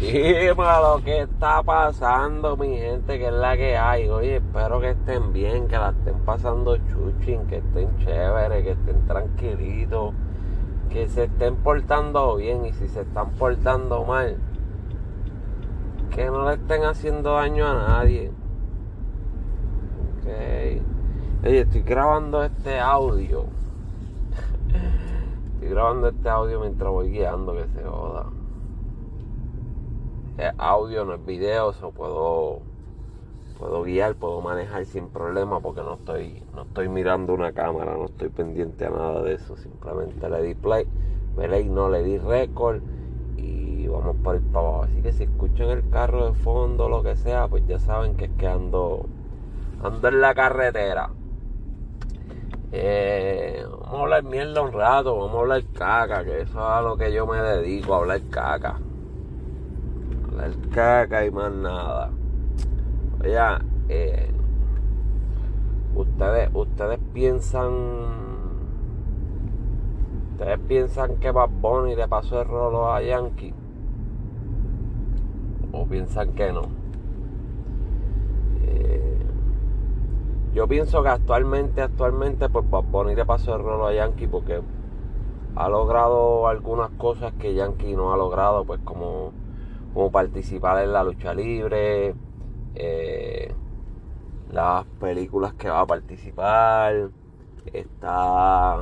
lo que está pasando, mi gente? Que es la que hay? Oye, espero que estén bien, que la estén pasando chuchín, que estén chéveres, que estén tranquilitos, que se estén portando bien y si se están portando mal, que no le estén haciendo daño a nadie. Ok. Oye, estoy grabando este audio. estoy grabando este audio mientras voy guiando, que se joda es audio, no es video, eso puedo, puedo guiar, puedo manejar sin problema porque no estoy, no estoy mirando una cámara, no estoy pendiente a nada de eso, simplemente le di play, me leí, no le di récord y vamos por el para. Así que si escuchan el carro de fondo, lo que sea, pues ya saben que es que ando, ando en la carretera. Eh, vamos a hablar mierda un rato, vamos a hablar caca, que eso es a lo que yo me dedico, hablar caca el caca y más nada. Oye, eh, ustedes, ustedes piensan, ustedes piensan que Bad Bunny le pasó el rolo a Yankee, o piensan que no. Eh, yo pienso que actualmente, actualmente, pues Bad Bunny le pasó el rolo a Yankee porque ha logrado algunas cosas que Yankee no ha logrado, pues como como participar en la lucha libre, eh, las películas que va a participar, está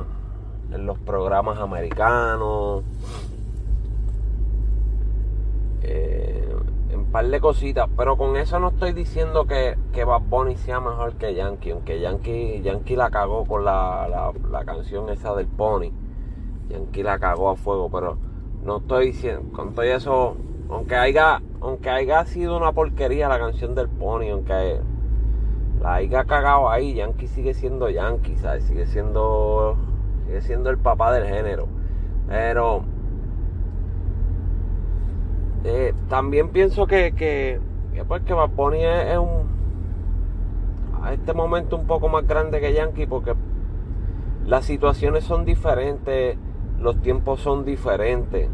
en los programas americanos, eh, en par de cositas, pero con eso no estoy diciendo que, que Bad Bunny sea mejor que Yankee, aunque Yankee, Yankee la cagó con la, la, la canción esa del Pony, Yankee la cagó a fuego, pero no estoy diciendo, con todo eso aunque haya, aunque haya sido una porquería la canción del Pony, aunque la haya cagado ahí, Yankee sigue siendo Yankee, ¿sabes? Sigue siendo, sigue siendo el papá del género. Pero eh, también pienso que, que, que, pues que Bad Bunny es, un a este momento un poco más grande que Yankee porque las situaciones son diferentes, los tiempos son diferentes.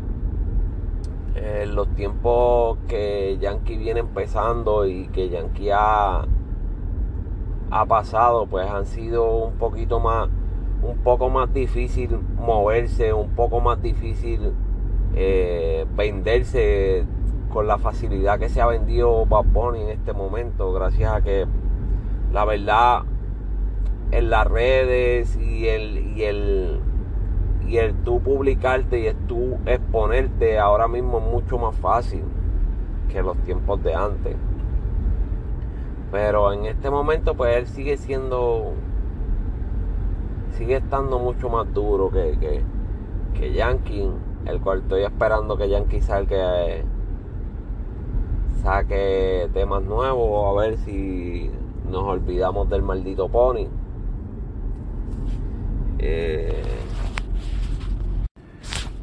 Eh, los tiempos que Yankee viene empezando y que Yankee ha, ha pasado, pues han sido un poquito más, un poco más difícil moverse, un poco más difícil eh, venderse con la facilidad que se ha vendido Bad Bunny en este momento, gracias a que la verdad en las redes y el, y el y el tú publicarte y el tú exponerte ahora mismo es mucho más fácil que los tiempos de antes. Pero en este momento pues él sigue siendo, sigue estando mucho más duro que, que, que Yankee, el cual estoy esperando que Yankee salga, saque temas nuevos, a ver si nos olvidamos del maldito pony. Eh,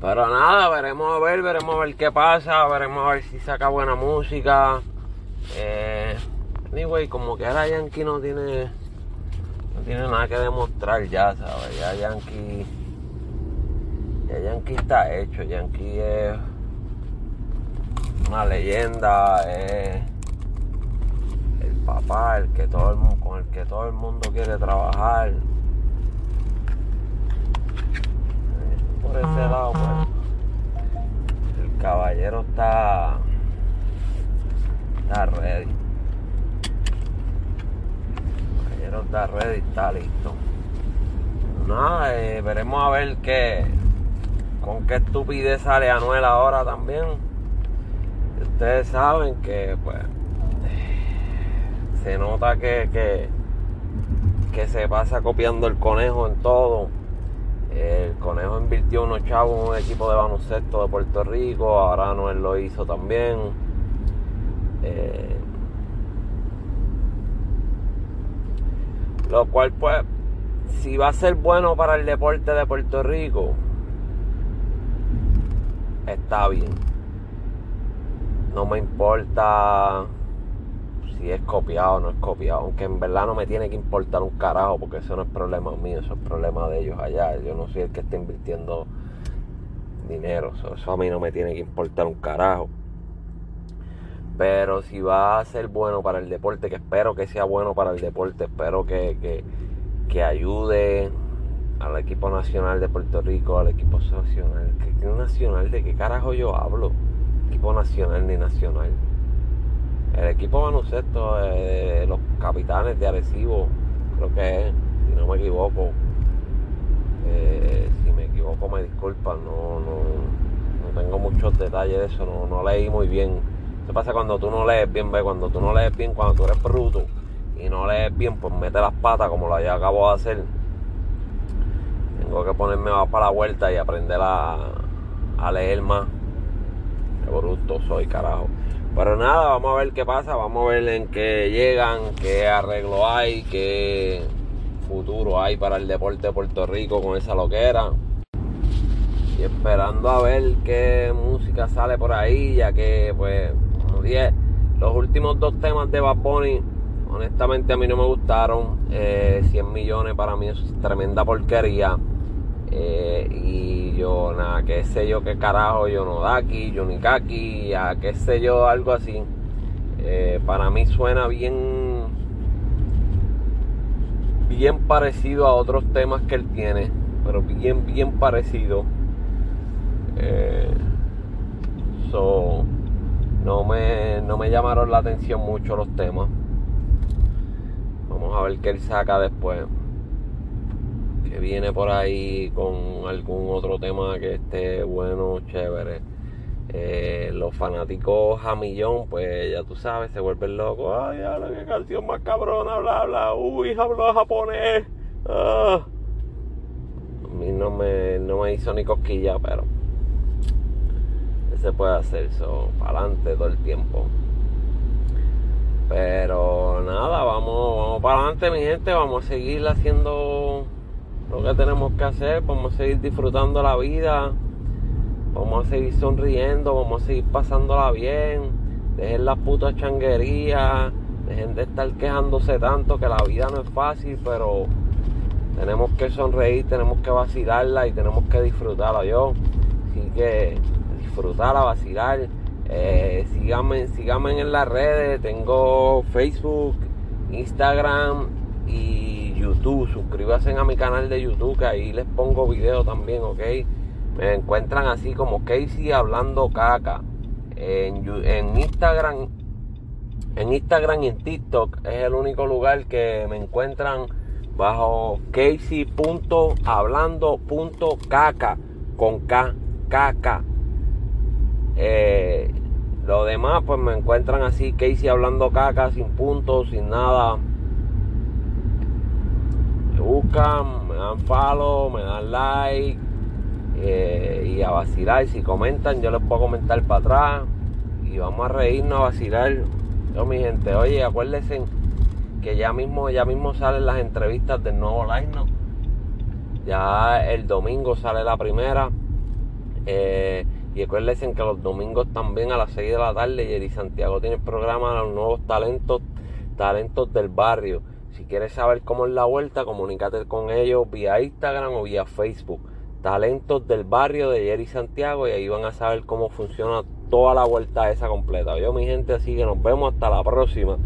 pero nada, veremos a ver, veremos a ver qué pasa, veremos a ver si saca buena música. Eh, anyway, como que ahora Yankee no tiene, no tiene nada que demostrar ya, ¿sabes? Ya Yankee, ya Yankee está hecho, Yankee es una leyenda, es el papá, el que todo el, con el que todo el mundo quiere trabajar. Por ese lado, pues el caballero está está ready. El caballero está ready, está listo. Nada, eh, veremos a ver qué con qué estupidez sale Anuel ahora también. Ustedes saben que pues se nota que, que, que se pasa copiando el conejo en todo Invirtió unos chavos en un equipo de baloncesto de Puerto Rico, ahora Noel lo hizo también. Eh, lo cual pues, si va a ser bueno para el deporte de Puerto Rico, está bien. No me importa si es copiado o no es copiado, aunque en verdad no me tiene que importar un carajo, porque eso no es problema mío, eso es problema de ellos allá. Yo no soy el que está invirtiendo dinero, eso, a mí no me tiene que importar un carajo. Pero si va a ser bueno para el deporte, que espero que sea bueno para el deporte, espero que, que, ayude al equipo nacional de Puerto Rico, al equipo nacional. ¿Qué, nacional? ¿De qué carajo yo hablo? Equipo nacional ni nacional. El equipo baloncesto de los capitanes de Arecibo, creo que es, si no me equivoco. Eh, si me equivoco me disculpan, no, no, no tengo muchos detalles de eso, no, no leí muy bien ¿Qué pasa cuando tú no lees bien? Ve, cuando tú no lees bien, cuando tú eres bruto y no lees bien, pues mete las patas como lo ya acabo de hacer. Tengo que ponerme más para la vuelta y aprender a, a leer más. Qué bruto soy, carajo. Pero nada, vamos a ver qué pasa, vamos a ver en qué llegan, qué arreglo hay, qué futuro hay para el deporte de Puerto Rico con esa loquera. Y esperando a ver qué música sale por ahí, ya que pues los últimos dos temas de Bad Bunny, honestamente a mí no me gustaron. 100 eh, millones para mí es tremenda porquería. Eh, y yo, nada, qué sé yo, qué carajo, yo no Daki, Johnny Kaki, a qué sé yo, algo así. Eh, para mí suena bien, bien parecido a otros temas que él tiene, pero bien, bien parecido. so, no me, no me llamaron la atención mucho los temas. Vamos a ver qué él saca después. Que viene por ahí con algún otro tema que esté bueno, chévere. Eh, los fanáticos a millón, pues ya tú sabes, se vuelven locos. Ay, habla qué canción más cabrona, bla, bla. Uy, habló japonés. Ah. A mí no me, no me hizo ni cosquilla, pero se puede hacer eso para adelante todo el tiempo. Pero nada, vamos, vamos para adelante, mi gente. Vamos a seguir haciendo lo que tenemos que hacer. Vamos a seguir disfrutando la vida. Vamos a seguir sonriendo. Vamos a seguir pasándola bien. Dejen las putas changuerías. Dejen de estar quejándose tanto que la vida no es fácil, pero tenemos que sonreír, tenemos que vacilarla y tenemos que disfrutarla. Yo, así que disfrutar, a vacilar. Eh, síganme, síganme en las redes. Tengo Facebook, Instagram y YouTube. Suscríbanse a mi canal de YouTube que ahí les pongo videos también, ok. Me encuentran así como Casey hablando caca. En, en Instagram, en Instagram y en TikTok es el único lugar que me encuentran bajo Casey.hablando.caca con K, caca. Eh, lo demás, pues me encuentran así, Casey hablando caca, sin puntos, sin nada. Buscan, me dan follow, me dan like. Eh, y a vacilar. Si comentan, yo les puedo comentar para atrás. Y vamos a reírnos, a vacilar. Yo, mi gente, oye, acuérdense que ya mismo, ya mismo salen las entrevistas del nuevo Line, ¿no? Ya el domingo sale la primera. Eh, y recuerden que los domingos también a las 6 de la tarde Jerry Santiago tiene el programa de los nuevos talentos, talentos del barrio. Si quieres saber cómo es la vuelta, comunícate con ellos vía Instagram o vía Facebook. Talentos del barrio de Jerry Santiago y ahí van a saber cómo funciona toda la vuelta esa completa. Yo mi gente, así que nos vemos hasta la próxima.